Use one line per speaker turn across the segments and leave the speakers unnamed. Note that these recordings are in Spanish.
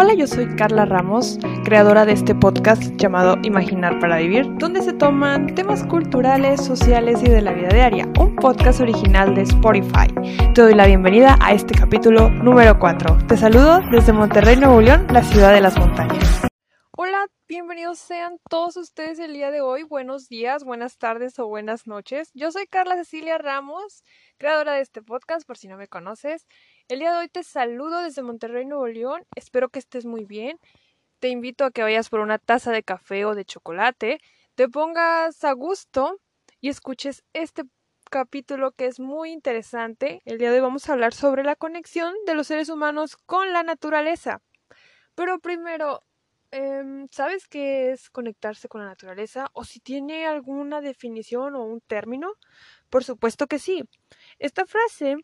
Hola, yo soy Carla Ramos, creadora de este podcast llamado Imaginar para Vivir, donde se toman temas culturales, sociales y de la vida diaria, un podcast original de Spotify. Te doy la bienvenida a este capítulo número 4. Te saludo desde Monterrey, Nuevo León, la ciudad de las montañas. Hola, bienvenidos sean todos ustedes el día de hoy. Buenos días, buenas tardes o buenas noches. Yo soy Carla Cecilia Ramos, creadora de este podcast, por si no me conoces. El día de hoy te saludo desde Monterrey, Nuevo León. Espero que estés muy bien. Te invito a que vayas por una taza de café o de chocolate, te pongas a gusto y escuches este capítulo que es muy interesante. El día de hoy vamos a hablar sobre la conexión de los seres humanos con la naturaleza. Pero primero, em, ¿sabes qué es conectarse con la naturaleza? ¿O si tiene alguna definición o un término? Por supuesto que sí. Esta frase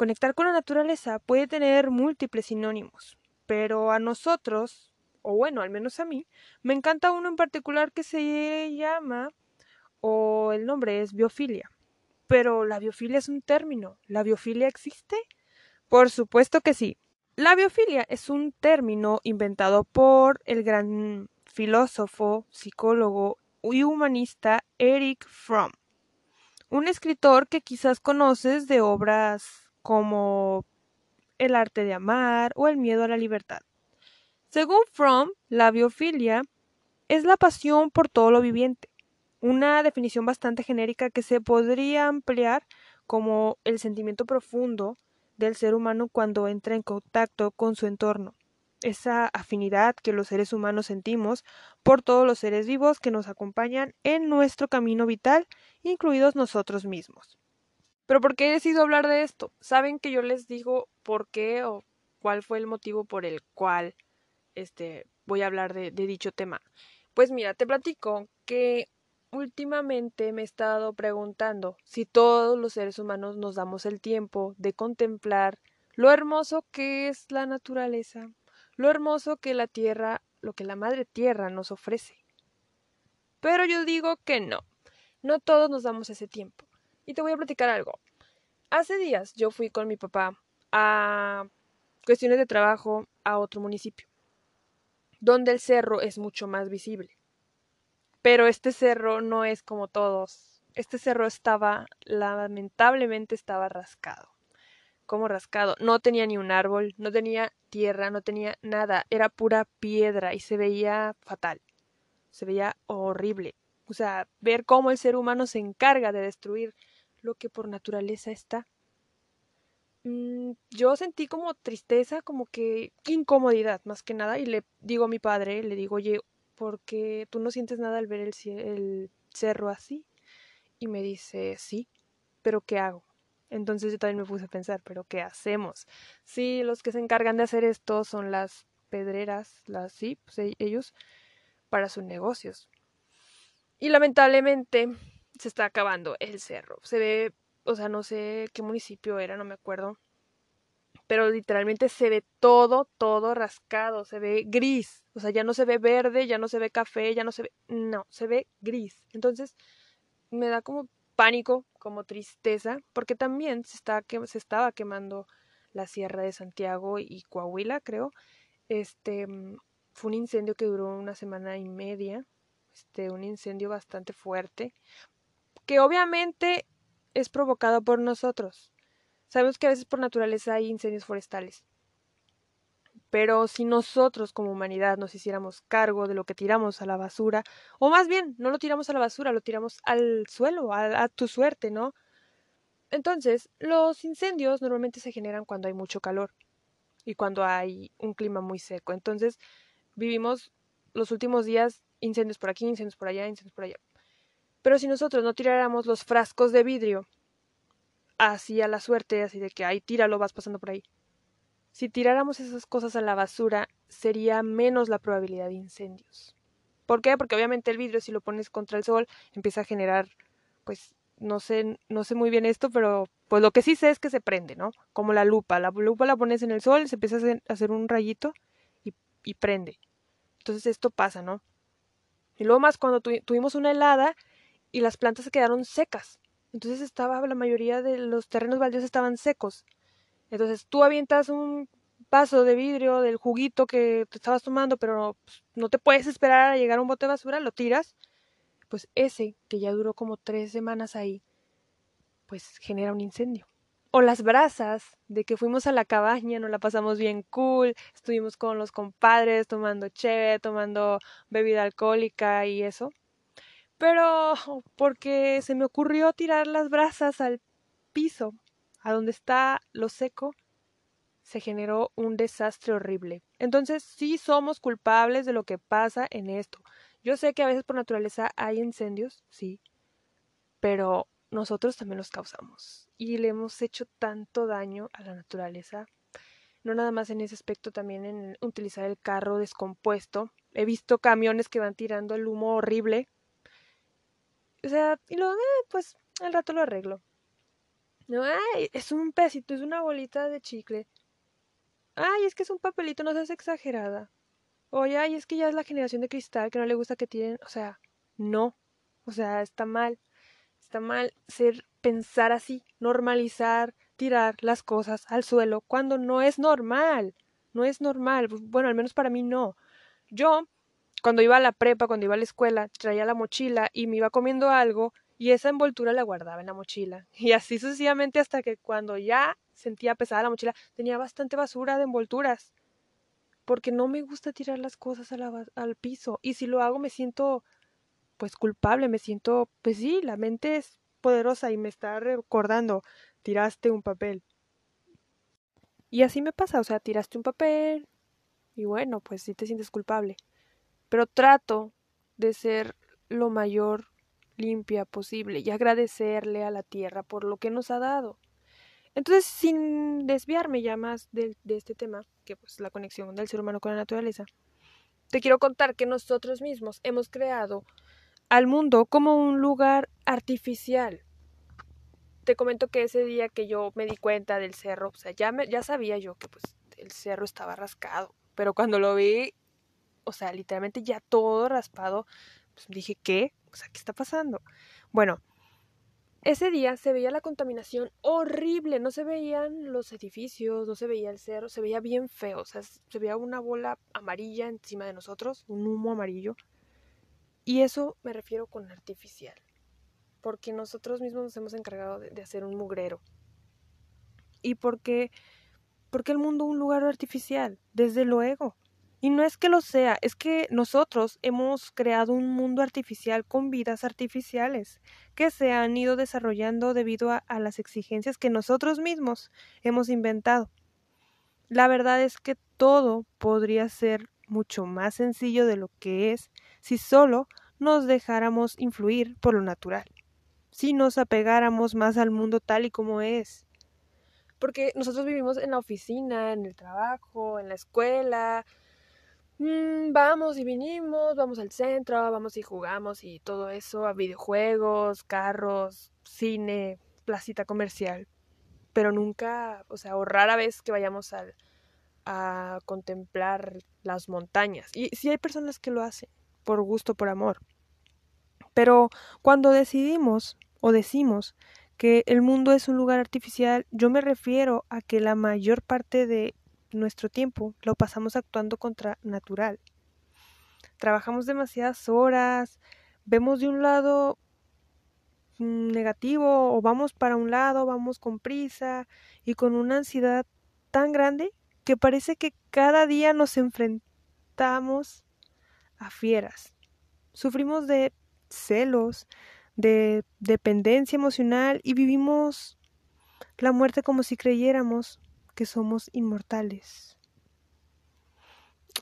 Conectar con la naturaleza puede tener múltiples sinónimos, pero a nosotros, o bueno, al menos a mí, me encanta uno en particular que se llama, o el nombre es biofilia. Pero la biofilia es un término. ¿La biofilia existe? Por supuesto que sí. La biofilia es un término inventado por el gran filósofo, psicólogo y humanista Eric Fromm, un escritor que quizás conoces de obras como el arte de amar o el miedo a la libertad. Según Fromm, la biofilia es la pasión por todo lo viviente, una definición bastante genérica que se podría ampliar como el sentimiento profundo del ser humano cuando entra en contacto con su entorno, esa afinidad que los seres humanos sentimos por todos los seres vivos que nos acompañan en nuestro camino vital, incluidos nosotros mismos. Pero ¿por qué he decidido hablar de esto? ¿Saben que yo les digo por qué o cuál fue el motivo por el cual este, voy a hablar de, de dicho tema? Pues mira, te platico que últimamente me he estado preguntando si todos los seres humanos nos damos el tiempo de contemplar lo hermoso que es la naturaleza, lo hermoso que la tierra, lo que la madre tierra nos ofrece. Pero yo digo que no, no todos nos damos ese tiempo. Y te voy a platicar algo. Hace días yo fui con mi papá a cuestiones de trabajo a otro municipio, donde el cerro es mucho más visible. Pero este cerro no es como todos. Este cerro estaba, lamentablemente estaba rascado. Como rascado. No tenía ni un árbol, no tenía tierra, no tenía nada. Era pura piedra y se veía fatal. Se veía horrible. O sea, ver cómo el ser humano se encarga de destruir lo que por naturaleza está. Mm, yo sentí como tristeza, como que incomodidad más que nada y le digo a mi padre, le digo, oye, ¿por qué tú no sientes nada al ver el, el cerro así? Y me dice, sí, pero ¿qué hago? Entonces yo también me puse a pensar, pero ¿qué hacemos? Sí, los que se encargan de hacer esto son las pedreras, las sí, pues e-, ellos para sus negocios. Y lamentablemente se está acabando el cerro. Se ve, o sea, no sé qué municipio era, no me acuerdo. Pero literalmente se ve todo, todo rascado, se ve gris. O sea, ya no se ve verde, ya no se ve café, ya no se ve... No, se ve gris. Entonces, me da como pánico, como tristeza, porque también se, está, se estaba quemando la Sierra de Santiago y Coahuila, creo. Este fue un incendio que duró una semana y media. Este, un incendio bastante fuerte que obviamente es provocado por nosotros. Sabemos que a veces por naturaleza hay incendios forestales. Pero si nosotros como humanidad nos hiciéramos cargo de lo que tiramos a la basura, o más bien, no lo tiramos a la basura, lo tiramos al suelo, a, tu suerte, ¿no? Entonces, los incendios normalmente se generan cuando hay mucho calor y cuando hay un clima muy seco. Entonces, vivimos los últimos días incendios por aquí, incendios por allá, incendios por allá. Pero si nosotros no tiráramos los frascos de vidrio así a la suerte, así de que ahí tíralo, vas pasando por ahí. Si tiráramos esas cosas a la basura, sería menos la probabilidad de incendios. ¿Por qué? Porque obviamente el vidrio, si lo pones contra el sol, empieza a generar, pues, no sé, no sé muy bien esto, pero pues lo que sí sé es que se prende, ¿no? Como la lupa. La lupa la pones en el sol, se empieza a hacer un rayito y, y prende. Entonces esto pasa, ¿no? Y luego más cuando tuvimos una helada y las plantas se quedaron secas. Entonces estaba, la mayoría de los terrenos baldíos estaban secos. Entonces tú avientas un vaso de vidrio del juguito que te estabas tomando, pero pues, no te puedes esperar a llegar a un bote de basura, lo tiras, pues ese que ya duró como tres semanas ahí, pues genera un incendio. O las brasas de que fuimos a la cabaña, nos la pasamos bien cool, estuvimos con los compadres tomando cheve, tomando bebida alcohólica y eso. Pero porque se me ocurrió tirar las brasas al piso, a donde está lo seco, se generó un desastre horrible. Entonces sí somos culpables de lo que pasa en esto. Yo sé que a veces por naturaleza hay incendios, sí, pero nosotros también los causamos y le hemos hecho tanto daño a la naturaleza. No nada más en ese aspecto, también en utilizar el carro descompuesto. He visto camiones que van tirando el humo horrible. O sea, y luego, eh, pues al rato lo arreglo. No, ay, es un pesito, es una bolita de chicle. Ay, es que es un papelito, no seas exagerada. Oye, ay, es que ya es la generación de cristal que no le gusta que tienen. O sea, no. O sea, está mal. Está mal ser pensar así, normalizar, tirar las cosas al suelo cuando no es normal. No es normal. Bueno, al menos para mí no. Yo, cuando iba a la prepa, cuando iba a la escuela, traía la mochila y me iba comiendo algo y esa envoltura la guardaba en la mochila. Y así sucesivamente hasta que cuando ya sentía pesada la mochila, tenía bastante basura de envolturas. Porque no me gusta tirar las cosas al piso. Y si lo hago me siento pues culpable, me siento, pues sí, la mente es poderosa y me está recordando, tiraste un papel. Y así me pasa, o sea, tiraste un papel y bueno, pues sí te sientes culpable. Pero trato de ser lo mayor limpia posible y agradecerle a la tierra por lo que nos ha dado. Entonces, sin desviarme ya más de, este tema, que pues la conexión del ser humano con la naturaleza, te quiero contar que nosotros mismos hemos creado al mundo como un lugar artificial. Te comento que ese día que yo me di cuenta del cerro, o sea, ya, ya sabía yo que pues el cerro estaba rascado, pero cuando lo vi, o sea, literalmente ya todo raspado, pues dije, ¿qué? O sea, ¿qué está pasando? Bueno, ese día se veía la contaminación horrible, no se veían los edificios, no se veía el cerro, se veía bien feo, o sea, se veía una bola amarilla encima de nosotros, un humo amarillo, y eso me refiero con artificial, porque nosotros mismos nos hemos encargado de, hacer un mugrero. Y porque, porque el mundo es un lugar artificial, desde luego. Y no es que lo sea, es que nosotros hemos creado un mundo artificial con vidas artificiales que se han ido desarrollando debido a, las exigencias que nosotros mismos hemos inventado. La verdad es que todo podría ser mucho más sencillo de lo que es si solo nos dejáramos influir por lo natural, si nos apegáramos más al mundo tal y como es. Porque nosotros vivimos en la oficina, en el trabajo, en la escuela, mm, vamos y vinimos, vamos al centro, vamos y jugamos y todo eso, a videojuegos, carros, cine, placita comercial. Pero nunca, o sea, o rara vez que vayamos a contemplar las montañas. Y sí hay personas que lo hacen, por gusto, por amor. Pero cuando decidimos o decimos que el mundo es un lugar artificial, yo me refiero a que la mayor parte de nuestro tiempo lo pasamos actuando contra natural. Trabajamos demasiadas horas, vemos de un lado negativo o vamos para un lado, vamos con prisa y con una ansiedad tan grande que parece que cada día nos enfrentamos a fieras. Sufrimos de celos, de dependencia emocional y vivimos la muerte como si creyéramos que somos inmortales.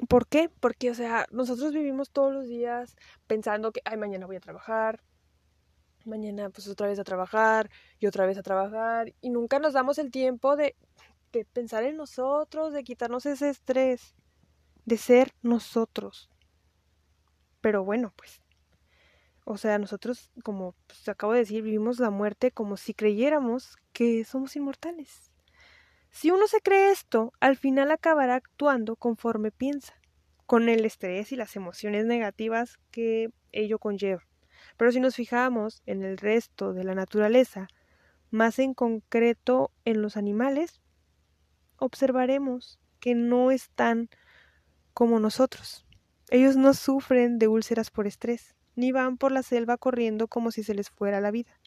¿Por qué? Porque, o sea, nosotros vivimos todos los días pensando que, ay, mañana voy a trabajar, mañana pues otra vez a trabajar y otra vez a trabajar y nunca nos damos el tiempo de, de pensar en nosotros, de quitarnos ese estrés, de ser nosotros. Pero bueno, pues o sea, nosotros, como pues, acabo de decir, vivimos la muerte como si creyéramos que somos inmortales. Si uno se cree esto, al final acabará actuando conforme piensa, con el estrés y las emociones negativas que ello conlleva. Pero si nos fijamos en el resto de la naturaleza, más en concreto en los animales, observaremos que no están como nosotros. Ellos no sufren de úlceras por estrés, ni van por la selva corriendo como si se les fuera la vida.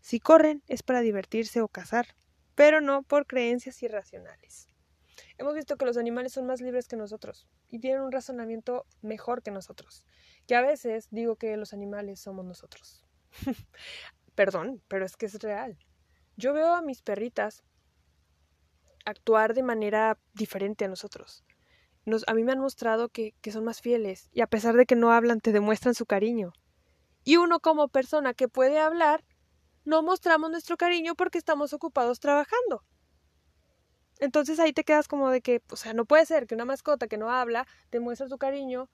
Si corren es para divertirse o cazar, pero no por creencias irracionales. Hemos visto que los animales son más libres que nosotros y tienen un razonamiento mejor que nosotros, que a veces digo que los animales somos nosotros. Perdón, pero es que es real. Yo veo a mis perritas actuar de manera diferente a nosotros a mí me han mostrado que, son más fieles y a pesar de que no hablan te demuestran su cariño. Y uno como persona que puede hablar, no mostramos nuestro cariño porque estamos ocupados trabajando. Entonces ahí te quedas como de que, o sea, no puede ser que una mascota que no habla te muestre su cariño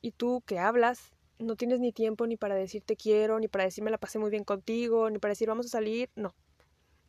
y tú que hablas no tienes ni tiempo ni para decir te quiero, ni para decirme la pasé muy bien contigo, ni para decir vamos a salir, no.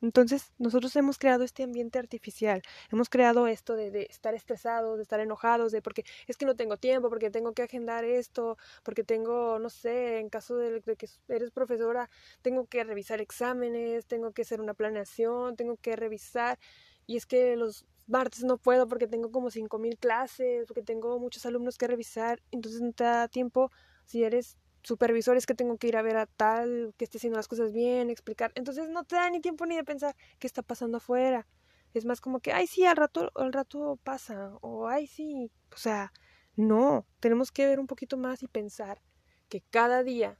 Entonces, nosotros hemos creado este ambiente artificial, hemos creado esto de, de, estar estresados, de estar enojados, de porque es que no tengo tiempo, porque tengo que agendar esto, porque tengo, no sé, en caso de, de, que eres profesora, tengo que revisar exámenes, tengo que hacer una planeación, tengo que revisar, y es que los martes no puedo porque tengo como cinco mil clases, porque tengo muchos alumnos que revisar, entonces no te da tiempo si eres supervisores que tengo que ir a ver a tal, que esté haciendo las cosas bien, explicar. Entonces no te da ni tiempo ni de pensar qué está pasando afuera. Es más como que, ay, sí, al rato, al rato pasa, o ay, sí. O sea, no, tenemos que ver un poquito más y pensar que cada día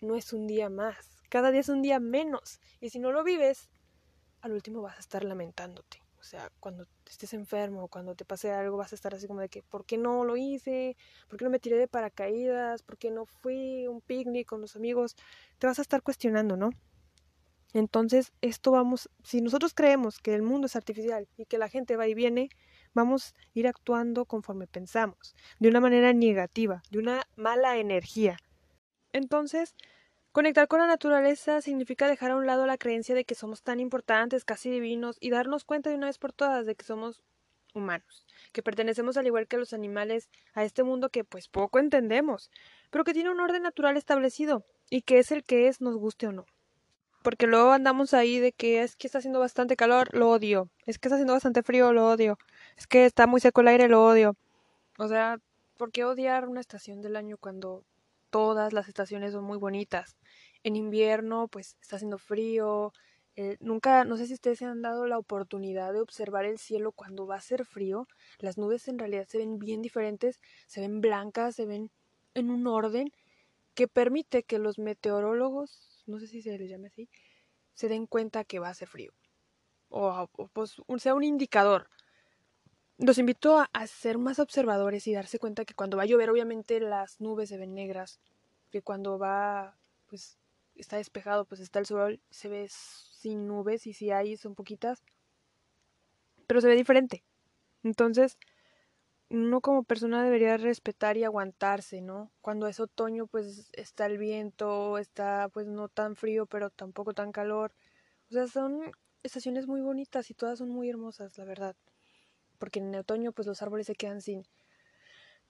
no es un día más, cada día es un día menos. Y si no lo vives, al último vas a estar lamentándote. O sea, cuando estés enfermo, cuando te pase algo, vas a estar así como de que, ¿por qué no lo hice? ¿Por qué no me tiré de paracaídas? ¿Por qué no fui a un picnic con los amigos? Te vas a estar cuestionando, ¿no? Entonces, esto vamos, si nosotros creemos que el mundo es artificial y que la gente va y viene, vamos a ir actuando conforme pensamos, de una manera negativa, de una mala energía. Entonces, Conectar con la naturaleza significa dejar a un lado la creencia de que somos tan importantes, casi divinos, y darnos cuenta de una vez por todas de que somos humanos, que pertenecemos al igual que los animales a este mundo que pues poco entendemos, pero que tiene un orden natural establecido, y que es el que es, nos guste o no. Porque luego andamos ahí de que es que está haciendo bastante calor, lo odio. Es que está haciendo bastante frío, lo odio. Es que está muy seco el aire, lo odio. O sea, ¿por qué odiar una estación del año cuando todas las estaciones son muy bonitas. En invierno, pues está haciendo frío. Eh, nunca, no sé si ustedes se han dado la oportunidad de observar el cielo cuando va a ser frío. Las nubes en realidad se ven bien diferentes, se ven blancas, se ven en un orden que permite que los meteorólogos, no sé si se les llame así, se den cuenta que va a ser frío. O, pues, sea un indicador los invito a, ser más observadores y darse cuenta que cuando va a llover, obviamente las nubes se ven negras, que cuando va, pues está despejado, pues está el sol, se ve sin nubes y si hay son poquitas, pero se ve diferente. Entonces, uno como persona debería respetar y aguantarse, ¿no? Cuando es otoño, pues está el viento, está pues no tan frío, pero tampoco tan calor. O sea, son estaciones muy bonitas y todas son muy hermosas, la verdad porque en otoño pues los árboles se quedan sin,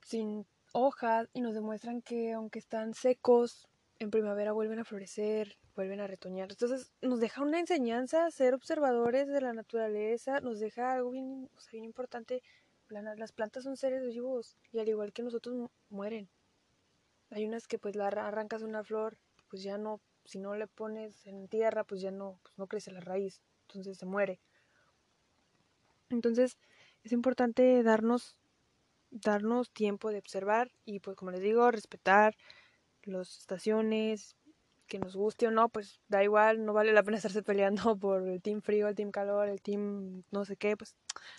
sin hojas y nos demuestran que aunque están secos, en primavera vuelven a florecer, vuelven a retoñar. Entonces nos deja una enseñanza ser observadores de la naturaleza, nos deja algo bien, o importante. Las plantas son seres vivos y al igual que nosotros mueren. Hay unas que pues la arrancas una flor, pues ya no, si no le pones en tierra, pues ya no, pues no crece la raíz, entonces se muere. Entonces, es importante darnos, darnos tiempo de observar y pues como les digo, respetar las estaciones, que nos guste o no, pues da igual, no vale la pena estarse peleando por el team frío, el team calor, el team no sé qué, pues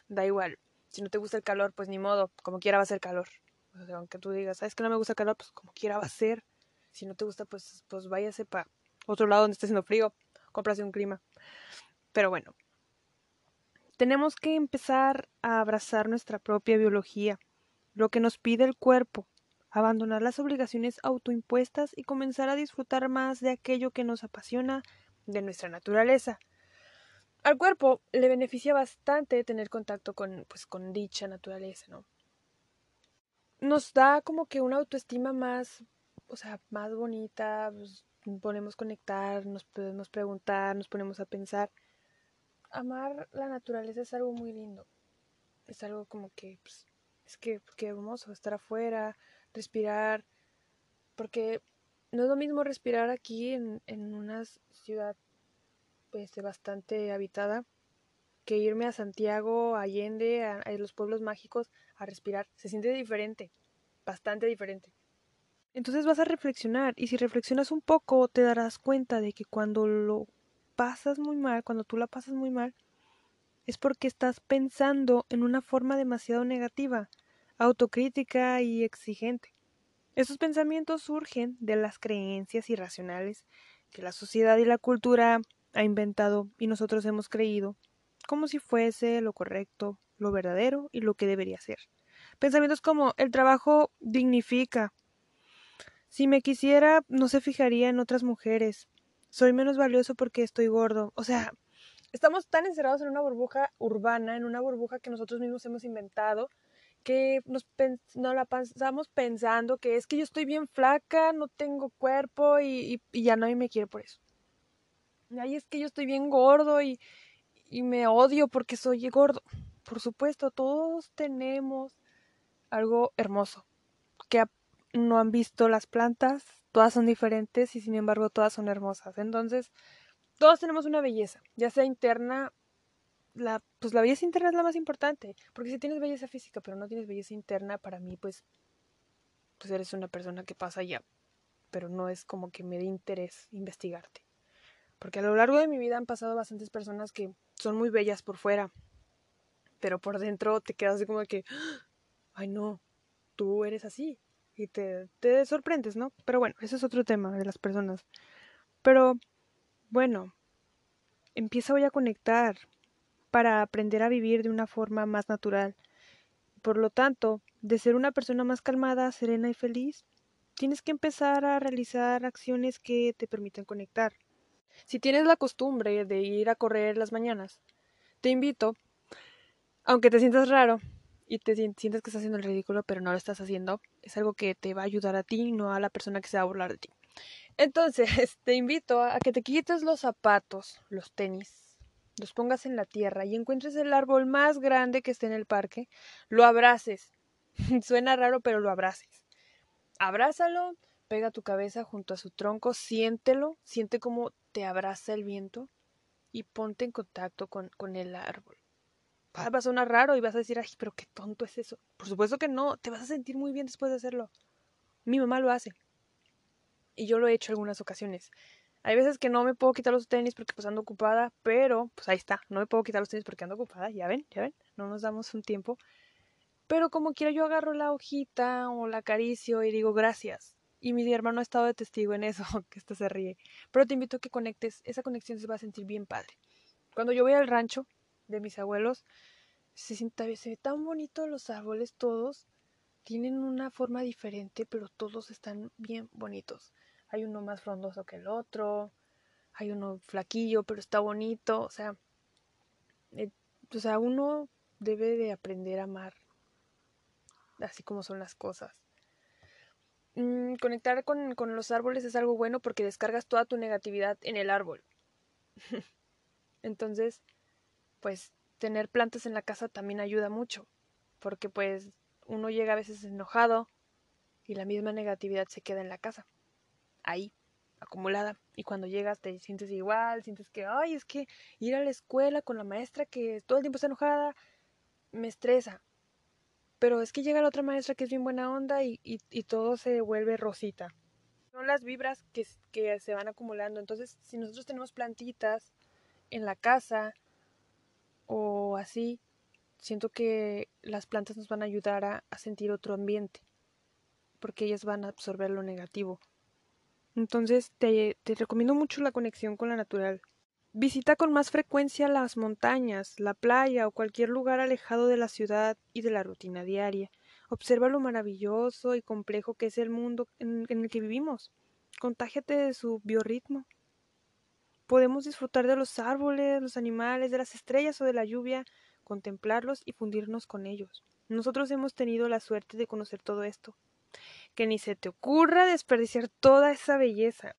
da igual. Si no te gusta el calor, pues ni modo, como quiera va a ser calor. O sea, aunque tú digas, ¿sabes que no me gusta el calor? Pues como quiera va a ser. Si no te gusta, pues, pues váyase para otro lado donde esté haciendo frío, cómprase un clima. Pero bueno, tenemos que empezar a abrazar nuestra propia biología, lo que nos pide el cuerpo, abandonar las obligaciones autoimpuestas y comenzar a disfrutar más de aquello que nos apasiona de nuestra naturaleza. Al cuerpo le beneficia bastante tener contacto con, pues, con dicha naturaleza, ¿no? Nos da como que una autoestima más, o sea, más bonita, pues, podemos conectar, nos podemos preguntar, nos ponemos a pensar amar la naturaleza es algo muy lindo. es algo como que, pues, es que qué hermoso estar afuera, respirar, porque no es lo mismo respirar aquí en, en una ciudad pues, bastante habitada que irme a Santiago, a Allende, a, a los pueblos mágicos a respirar. Se siente diferente, bastante diferente. Entonces vas a reflexionar y si reflexionas un poco te darás cuenta de que cuando lo pasas muy mal, cuando tú la pasas muy mal, es porque estás pensando en una forma demasiado negativa, autocrítica y exigente. Esos pensamientos surgen de las creencias irracionales que la sociedad y la cultura ha inventado y nosotros hemos creído como si fuese lo correcto, lo verdadero y lo que debería ser. Pensamientos como el trabajo dignifica. Si me quisiera, no se fijaría en otras mujeres. Soy menos valioso porque estoy gordo. O sea, estamos tan encerrados en una burbuja urbana, en una burbuja que nosotros mismos hemos inventado, que nos, la pasamos pensando que es que yo estoy bien flaca, no tengo cuerpo y, ya nadie me quiere por eso. Ay, es que yo estoy bien gordo y, y me odio porque soy gordo. Por supuesto, todos tenemos algo hermoso que no han visto las plantas, todas son diferentes y sin embargo todas son hermosas. Entonces, todos tenemos una belleza, ya sea interna, la, pues la belleza interna es la más importante, porque si tienes belleza física pero no tienes belleza interna, para mí pues, pues eres una persona que pasa ya, pero no es como que me dé interés investigarte. Porque a lo largo de mi vida han pasado bastantes personas que son muy bellas por fuera, pero por dentro te quedas así como que, ay no, tú eres así. Y te, te sorprendes, ¿no? Pero bueno, ese es otro tema de las personas. Pero bueno, empieza hoy a conectar para aprender a vivir de una forma más natural. Por lo tanto, de ser una persona más calmada, serena y feliz, tienes que empezar a realizar acciones que te permitan conectar. Si tienes la costumbre de ir a correr las mañanas, te invito, aunque te sientas raro y te sientes que estás haciendo el ridículo, pero no lo estás haciendo, es algo que te va a ayudar a ti, no a la persona que se va a burlar de ti. Entonces, te invito a que te quites los zapatos, los tenis, los pongas en la tierra y encuentres el árbol más grande que esté en el parque, lo abraces. Suena raro, pero lo abraces. Abrázalo, pega tu cabeza junto a su tronco, siéntelo, siente cómo te abraza el viento y ponte en contacto con, con el árbol. Va a sonar raro y vas a decir, ay, pero qué tonto es eso. Por supuesto que no, te vas a sentir muy bien después de hacerlo. Mi mamá lo hace. Y yo lo he hecho algunas ocasiones. Hay veces que no me puedo quitar los tenis porque pues ando ocupada, pero pues ahí está, no me puedo quitar los tenis porque ando ocupada, ya ven, ya ven, no nos damos un tiempo. Pero como quiera yo agarro la hojita o la acaricio y digo gracias. Y mi hermano ha estado de testigo en eso, que esto se ríe. Pero te invito a que conectes, esa conexión se va a sentir bien padre. Cuando yo voy al rancho de mis abuelos, se, siente, se ve tan bonito los árboles todos. Tienen una forma diferente, pero todos están bien bonitos. Hay uno más frondoso que el otro, hay uno flaquillo, pero está bonito. O sea, eh, o sea, uno debe de aprender a amar así como son las cosas. Mm, conectar con, con los árboles es algo bueno porque descargas toda tu negatividad en el árbol. Entonces, pues tener plantas en la casa también ayuda mucho, porque pues uno llega a veces enojado y la misma negatividad se queda en la casa, ahí, acumulada, y cuando llegas te sientes igual, sientes que, ay, es que ir a la escuela con la maestra que todo el tiempo está enojada, me estresa, pero es que llega la otra maestra que es bien buena onda y, y, todo se vuelve rosita. Son las vibras que, que se van acumulando. Entonces, si nosotros tenemos plantitas en la casa o así, siento que las plantas nos van a ayudar a, sentir otro ambiente, porque ellas van a absorber lo negativo. Entonces, te, te recomiendo mucho la conexión con la natural. Visita con más frecuencia las montañas, la playa o cualquier lugar alejado de la ciudad y de la rutina diaria. Observa lo maravilloso y complejo que es el mundo en, el que vivimos. Contágiate de su biorritmo. Podemos disfrutar de los árboles, los animales, de las estrellas o de la lluvia, contemplarlos y fundirnos con ellos. Nosotros hemos tenido la suerte de conocer todo esto. Que ni se te ocurra desperdiciar toda esa belleza.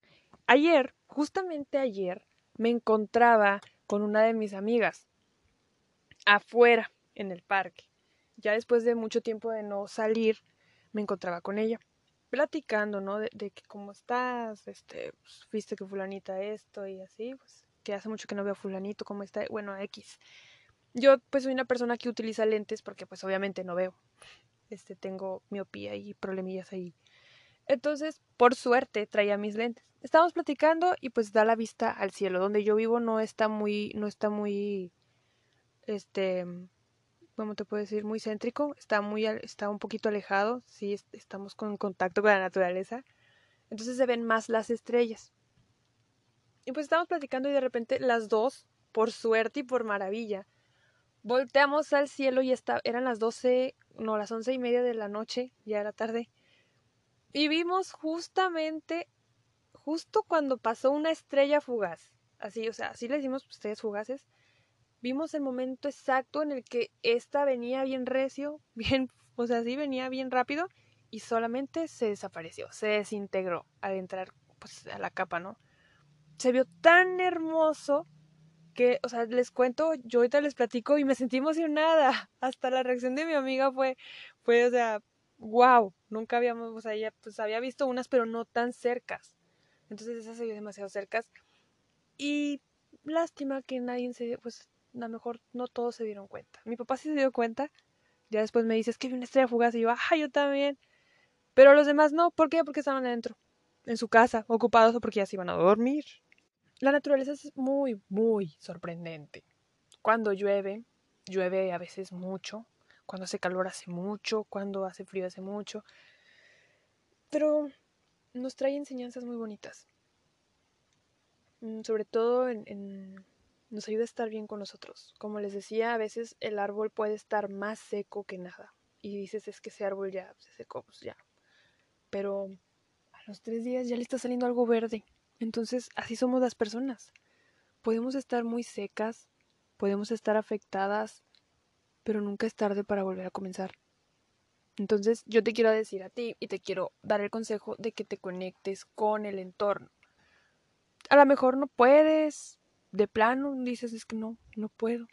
Ayer, justamente ayer, me encontraba con una de mis amigas afuera en el parque. ya después de mucho tiempo de no salir, me encontraba con ella, platicando, ¿no? De, que cómo estás, este, pues, viste que fulanita esto y así, pues, que hace mucho que no veo a fulanito, cómo está, bueno, X. Yo, pues, soy una persona que utiliza lentes porque, pues, obviamente no veo. Este, tengo miopía y problemillas ahí. Entonces, por suerte, traía mis lentes. Estábamos platicando y pues da la vista al cielo. Donde yo vivo no está muy, no está muy, este, ¿cómo te puedo decir? Muy céntrico, está muy, está un poquito alejado, sí, estamos con contacto con la naturaleza, entonces se ven más las estrellas. Y pues estamos platicando y de repente las dos, por suerte y por maravilla, volteamos al cielo y está, eran las doce, no, las once y media de la noche, ya era tarde, y vimos justamente, justo cuando pasó una estrella fugaz, así, o sea, así le decimos estrellas fugaces, vimos el momento exacto en el que esta venía bien recio, bien, o sea, sí venía bien rápido y solamente se desapareció, se desintegró al entrar pues a la capa, ¿no? Se vio tan hermoso que, o sea, les cuento, yo ahorita les platico y me sentí emocionada. Hasta la reacción de mi amiga fue, fue, o sea, wow, nunca habíamos, o sea, ella pues había visto unas, pero no tan cercas. Entonces esas se vio demasiado cercas. Y lástima que nadie se, pues a lo mejor no todos se dieron cuenta. Mi papá sí se dio cuenta. Ya después me dice, es que vi una estrella fugaz. Y yo, ah, yo también. Pero los demás no. ¿Por qué? Porque estaban adentro, en su casa, ocupados o porque ya se iban a dormir. La naturaleza es muy, muy sorprendente. Cuando llueve, llueve a veces mucho. Cuando hace calor hace mucho. Cuando hace frío hace mucho. Pero nos trae enseñanzas muy bonitas. Mm, sobre todo en nos ayuda a estar bien con nosotros. Como les decía, a veces el árbol puede estar más seco que nada. Y dices, es que ese árbol ya se secó, pues ya. Pero a los tres días ya le está saliendo algo verde. Entonces, así somos las personas. Podemos estar muy secas, podemos estar afectadas, pero nunca es tarde para volver a comenzar. Entonces, yo te quiero decir a ti y te quiero dar el consejo de que te conectes con el entorno. A lo mejor no puedes, de plano dices es que no, no puedo.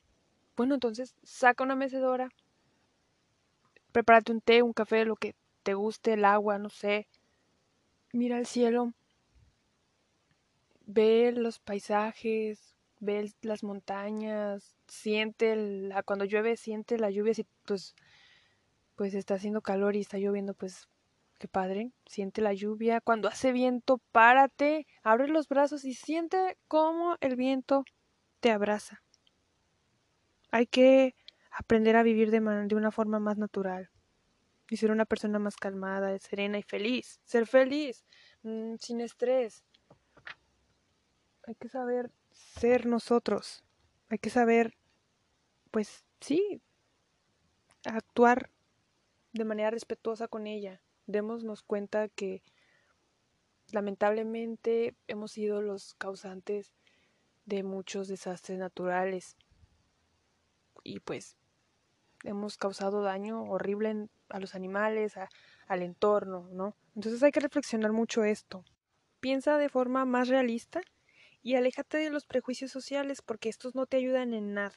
Bueno, entonces saca una mecedora, prepárate un té, un café, lo que te guste, el agua, no sé. Mira el cielo, ve los paisajes, ve las montañas, siente la, cuando llueve, siente la lluvia, si pues, pues está haciendo calor y está lloviendo, pues Qué padre. Siente la lluvia. Cuando hace viento, párate, abre los brazos y siente cómo el viento te abraza. Hay que aprender a vivir de, una forma más natural y ser una persona más calmada, serena y feliz. Ser feliz, mm, sin estrés. Hay que saber ser nosotros. Hay que saber, pues sí, actuar de manera respetuosa con ella démonos cuenta que lamentablemente hemos sido los causantes de muchos desastres naturales y pues hemos causado daño horrible a los animales, al entorno, ¿no? Entonces hay que reflexionar mucho esto. Piensa de forma más realista y aléjate de los prejuicios sociales porque estos no te ayudan en nada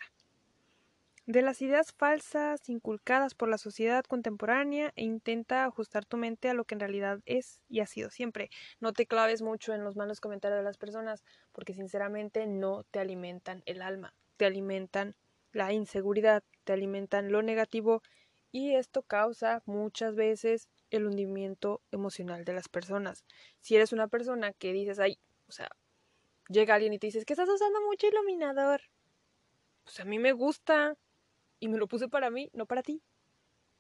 de las ideas falsas inculcadas por la sociedad contemporánea e intenta ajustar tu mente a lo que en realidad es y ha sido siempre. No te claves mucho en los malos comentarios de las personas porque sinceramente no te alimentan el alma, te alimentan la inseguridad, te alimentan lo negativo y esto causa muchas veces el hundimiento emocional de las personas. Si eres una persona que dices, ay, o sea, llega alguien y te dices que estás usando mucho iluminador, pues a mí me gusta, y me lo puse para mí, no para ti.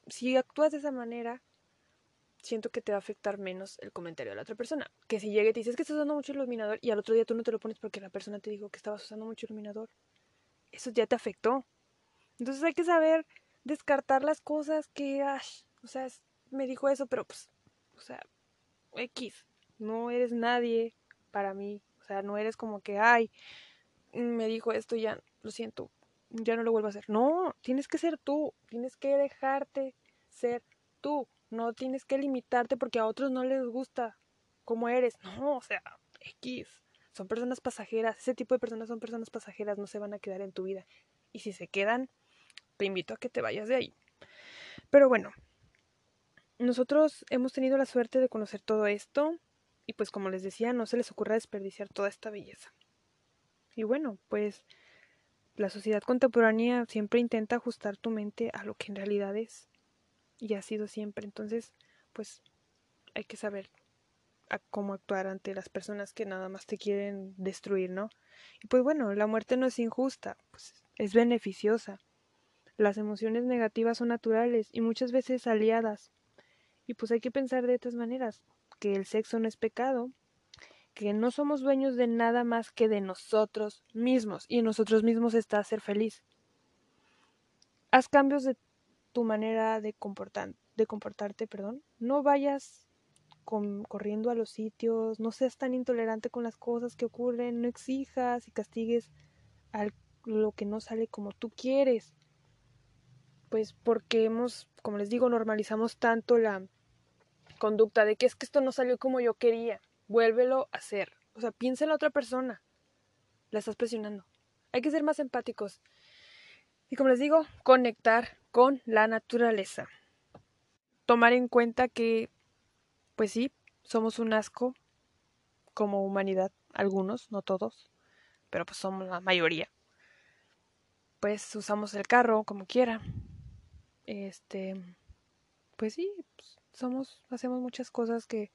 Si actúas de esa manera, siento que te va a afectar menos el comentario de la otra persona. Que si llega y te dices que estás usando mucho iluminador y al otro día tú no te lo pones porque la persona te dijo que estabas usando mucho iluminador, eso ya te afectó. Entonces hay que saber descartar las cosas que, o sea, me dijo eso, pero pues, o sea, X, no eres nadie para mí. O sea, no eres como que, ay, me dijo esto ya, lo siento, ya no lo vuelvo a hacer. No, tienes que ser tú, tienes que dejarte ser tú, no tienes que limitarte porque a otros no les gusta cómo eres. No, o sea, X. Son personas pasajeras, ese tipo de personas son personas pasajeras, no se van a quedar en tu vida. Y si se quedan, te invito a que te vayas de ahí. Pero bueno, nosotros hemos tenido la suerte de conocer todo esto y pues como les decía, no se les ocurra desperdiciar toda esta belleza. Y bueno, pues la sociedad contemporánea siempre intenta ajustar tu mente a lo que en realidad es y ha sido siempre. Entonces, pues hay que saber cómo actuar ante las personas que nada más te quieren destruir, ¿no? Y pues bueno, la muerte no es injusta, pues es beneficiosa. Las emociones negativas son naturales y muchas veces aliadas. Y pues hay que pensar de estas maneras, que el sexo no es pecado, que no somos dueños de nada más que de nosotros mismos y en nosotros mismos está ser feliz. Haz cambios de tu manera de, comportar, de comportarte, perdón. No vayas corriendo a los sitios, no seas tan intolerante con las cosas que ocurren, no exijas y castigues a lo que no sale como tú quieres. Pues porque hemos, como les digo, normalizamos tanto la conducta de que es que esto no salió como yo quería, vuélvelo a hacer. O sea, piensa en la otra persona. La estás presionando. Hay que ser más empáticos. Y como les digo, conectar con la naturaleza. Tomar en cuenta que pues sí, somos un asco como humanidad, algunos, no todos, pero pues somos la mayoría. Pues usamos el carro como quiera. Este, pues sí, pues, somos, hacemos muchas cosas que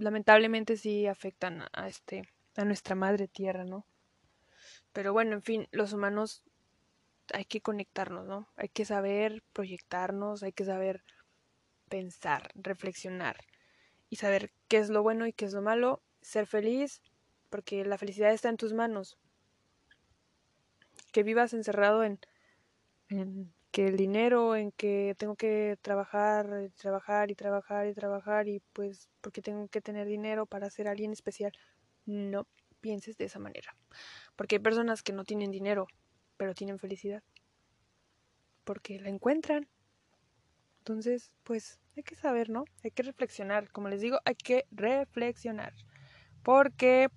lamentablemente sí afectan a este, a nuestra madre tierra, ¿no? Pero bueno, en fin, los humanos hay que conectarnos, ¿no? Hay que saber proyectarnos, hay que saber pensar, reflexionar y saber qué es lo bueno y qué es lo malo, ser feliz, porque la felicidad está en tus manos. Que vivas encerrado en, en que el dinero, en que tengo que trabajar, trabajar y trabajar y trabajar y pues porque tengo que tener dinero para ser alguien especial. No pienses de esa manera. Porque hay personas que no tienen dinero, pero tienen felicidad. Porque la encuentran. Entonces, pues hay que saber, ¿no? Hay que reflexionar. Como les digo, hay que reflexionar. Porque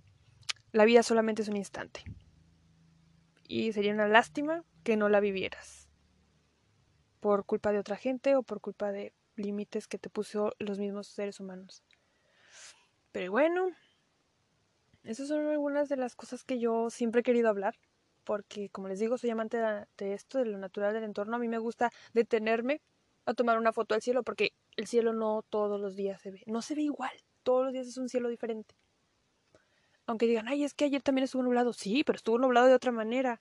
la vida solamente es un instante. Y sería una lástima que no la vivieras. Por culpa de otra gente o por culpa de límites que te puso los mismos seres humanos. Pero bueno, esas son algunas de las cosas que yo siempre he querido hablar. Porque, como les digo, soy amante de esto, de lo natural del entorno. A mí me gusta detenerme a tomar una foto al cielo porque el cielo no todos los días se ve. No se ve igual. Todos los días es un cielo diferente. Aunque digan, ay, es que ayer también estuvo nublado. Sí, pero estuvo nublado de otra manera.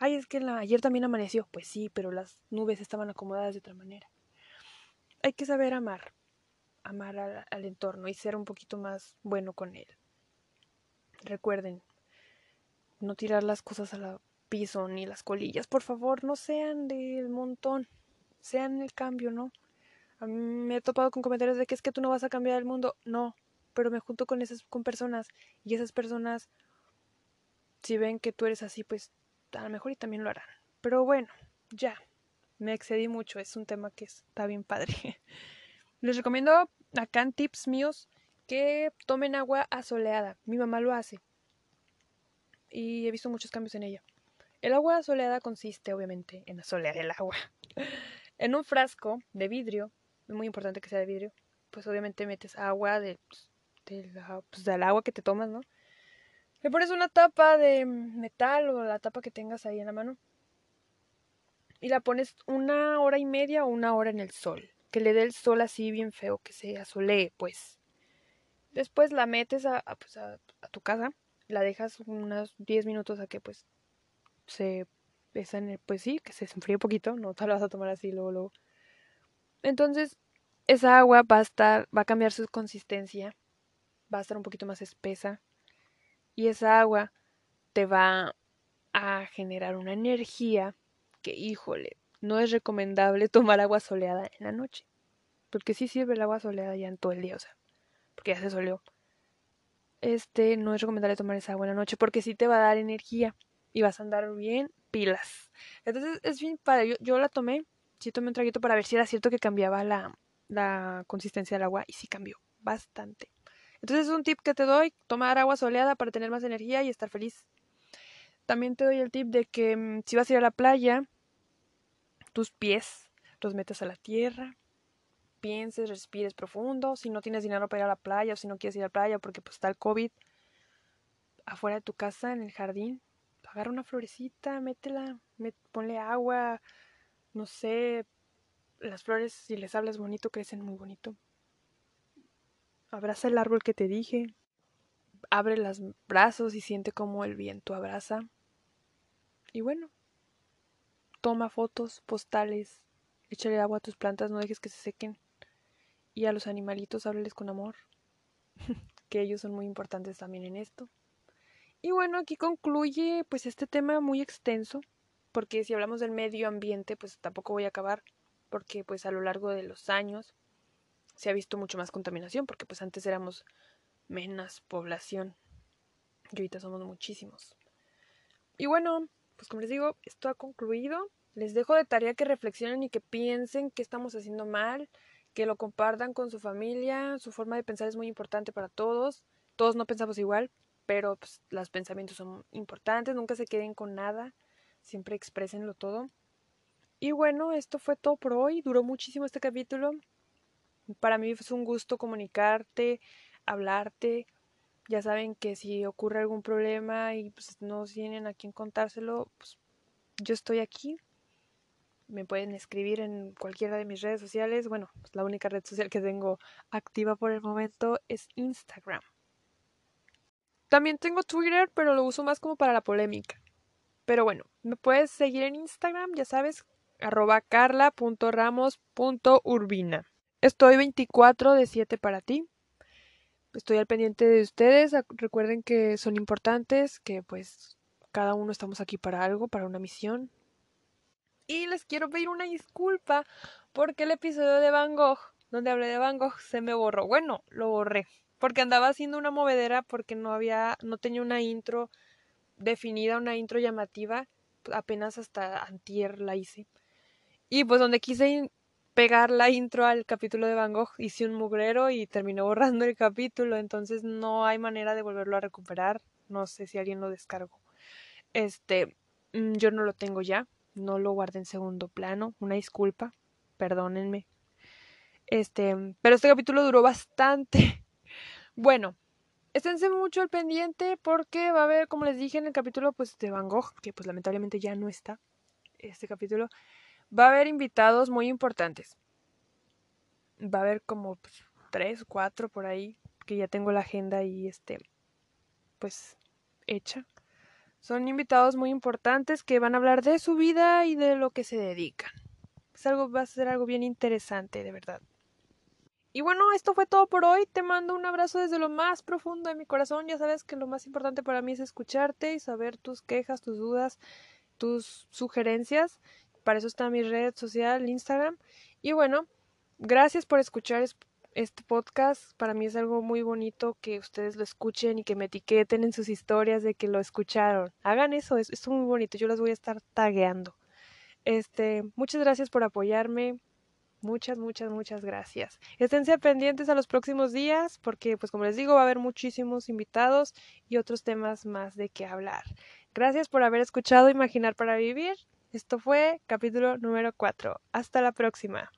Ay, es que ayer también amaneció. Pues sí, pero las nubes estaban acomodadas de otra manera. Hay que saber amar. Amar al, entorno y ser un poquito más bueno con él. Recuerden, no tirar las cosas al piso ni las colillas. Por favor, no sean del montón sean el cambio, ¿no? Me he topado con comentarios de que es que tú no vas a cambiar el mundo. No, pero me junto con esas con personas y esas personas si ven que tú eres así, pues a lo mejor y también lo harán. Pero bueno, ya. Me excedí mucho, es un tema que está bien padre. Les recomiendo acá en tips míos que tomen agua asoleada. Mi mamá lo hace. Y he visto muchos cambios en ella. El agua asoleada consiste, obviamente, en asolear el agua. En un frasco de vidrio, es muy importante que sea de vidrio, pues obviamente metes agua de, pues, pues, del agua que te tomas, ¿no? Le pones una tapa de metal o la tapa que tengas ahí en la mano y la pones una hora y media o una hora en el sol, que le dé el sol así bien feo, que se asolee, pues. Después la metes a, pues a, a tu casa, la dejas unos 10 minutos a que pues se en pues sí, que se enfríe un poquito, no te la vas a tomar así luego, luego. Entonces, esa agua va a estar, va a cambiar su consistencia, va a estar un poquito más espesa y esa agua te va a generar una energía que, híjole, no es recomendable tomar agua soleada en la noche, porque sí sirve el agua soleada ya en todo el día, o sea, porque ya se soleó. Este, no es recomendable tomar esa agua en la noche porque sí te va a dar energía y vas a andar bien pilas. Entonces es bien padre. Yo, la tomé, sí tomé un traguito para ver si era cierto que cambiaba la, la consistencia del agua y sí cambió bastante. Entonces es un tip que te doy, tomar agua soleada para tener más energía y estar feliz. También te doy el tip de que mm, si vas a ir a la playa, tus pies los metas a la tierra, pienses, respires profundo, si no tienes dinero para ir a la playa o si no quieres ir a la playa porque pues está el COVID, afuera de tu casa, en el jardín, agarra una florecita, métela, ponle agua, no sé, las flores si les hablas bonito crecen muy bonito. Abraza el árbol que te dije, abre los brazos y siente como el viento abraza. Y bueno, toma fotos, postales, échale agua a tus plantas, no dejes que se sequen. Y a los animalitos háblales con amor, que ellos son muy importantes también en esto. Y bueno, aquí concluye pues este tema muy extenso, porque si hablamos del medio ambiente, pues tampoco voy a acabar, porque pues a lo largo de los años se ha visto mucho más contaminación, porque pues antes éramos menos población y ahorita somos muchísimos. Y bueno, pues como les digo, esto ha concluido. Les dejo de tarea que reflexionen y que piensen qué estamos haciendo mal, que lo compartan con su familia. Su forma de pensar es muy importante para todos. Todos no pensamos igual, pero pues, los pensamientos son importantes, nunca se queden con nada, siempre exprésenlo todo. Y bueno, esto fue todo por hoy, duró muchísimo este capítulo. Para mí fue un gusto comunicarte, hablarte. Ya saben que si ocurre algún problema y pues, no tienen a quién contárselo, pues yo estoy aquí. Me pueden escribir en cualquiera de mis redes sociales. Bueno, pues, la única red social que tengo activa por el momento es Instagram. También tengo Twitter, pero lo uso más como para la polémica. Pero bueno, me puedes seguir en Instagram, ya sabes, arroba carla.ramos.urbina. Estoy 24 de 7 para ti. Estoy al pendiente de ustedes. Recuerden que son importantes, que pues cada uno estamos aquí para algo, para una misión. Y les quiero pedir una disculpa porque el episodio de Van Gogh, donde hablé de Van Gogh, se me borró. Bueno, lo borré porque andaba haciendo una movedera porque no había, no tenía una intro definida, una intro llamativa, apenas hasta antier la hice. Y pues donde quise pegar la intro al capítulo de Van Gogh, hice un mugrero y terminé borrando el capítulo, entonces no hay manera de volverlo a recuperar, no sé si alguien lo descargó. Este, mm, yo no lo tengo ya, no lo guardé en segundo plano, una disculpa, perdónenme. Este, pero este capítulo duró bastante bueno, esténse mucho al pendiente porque va a haber, como les dije en el capítulo pues de Van Gogh, que pues lamentablemente ya no está este capítulo, va a haber invitados muy importantes. Va a haber como pues, tres, cuatro por ahí, que ya tengo la agenda y este, pues, hecha. Son invitados muy importantes que van a hablar de su vida y de lo que se dedican. Es algo, va a ser algo bien interesante, de verdad. Y bueno, esto fue todo por hoy. Te mando un abrazo desde lo más profundo de mi corazón. Ya sabes que lo más importante para mí es escucharte y saber tus quejas, tus dudas, tus sugerencias. Para eso está mi red social, Instagram. Y bueno, gracias por escuchar este podcast. Para mí es algo muy bonito que ustedes lo escuchen y que me etiqueten en sus historias de que lo escucharon. Hagan eso, es, es muy bonito. Yo las voy a estar tagueando. Este, muchas gracias por apoyarme. Muchas, muchas, muchas gracias. Esténse pendientes a los próximos días porque, pues como les digo, va a haber muchísimos invitados y otros temas más de qué hablar. Gracias por haber escuchado Imaginar para Vivir. Esto fue capítulo número 4. Hasta la próxima.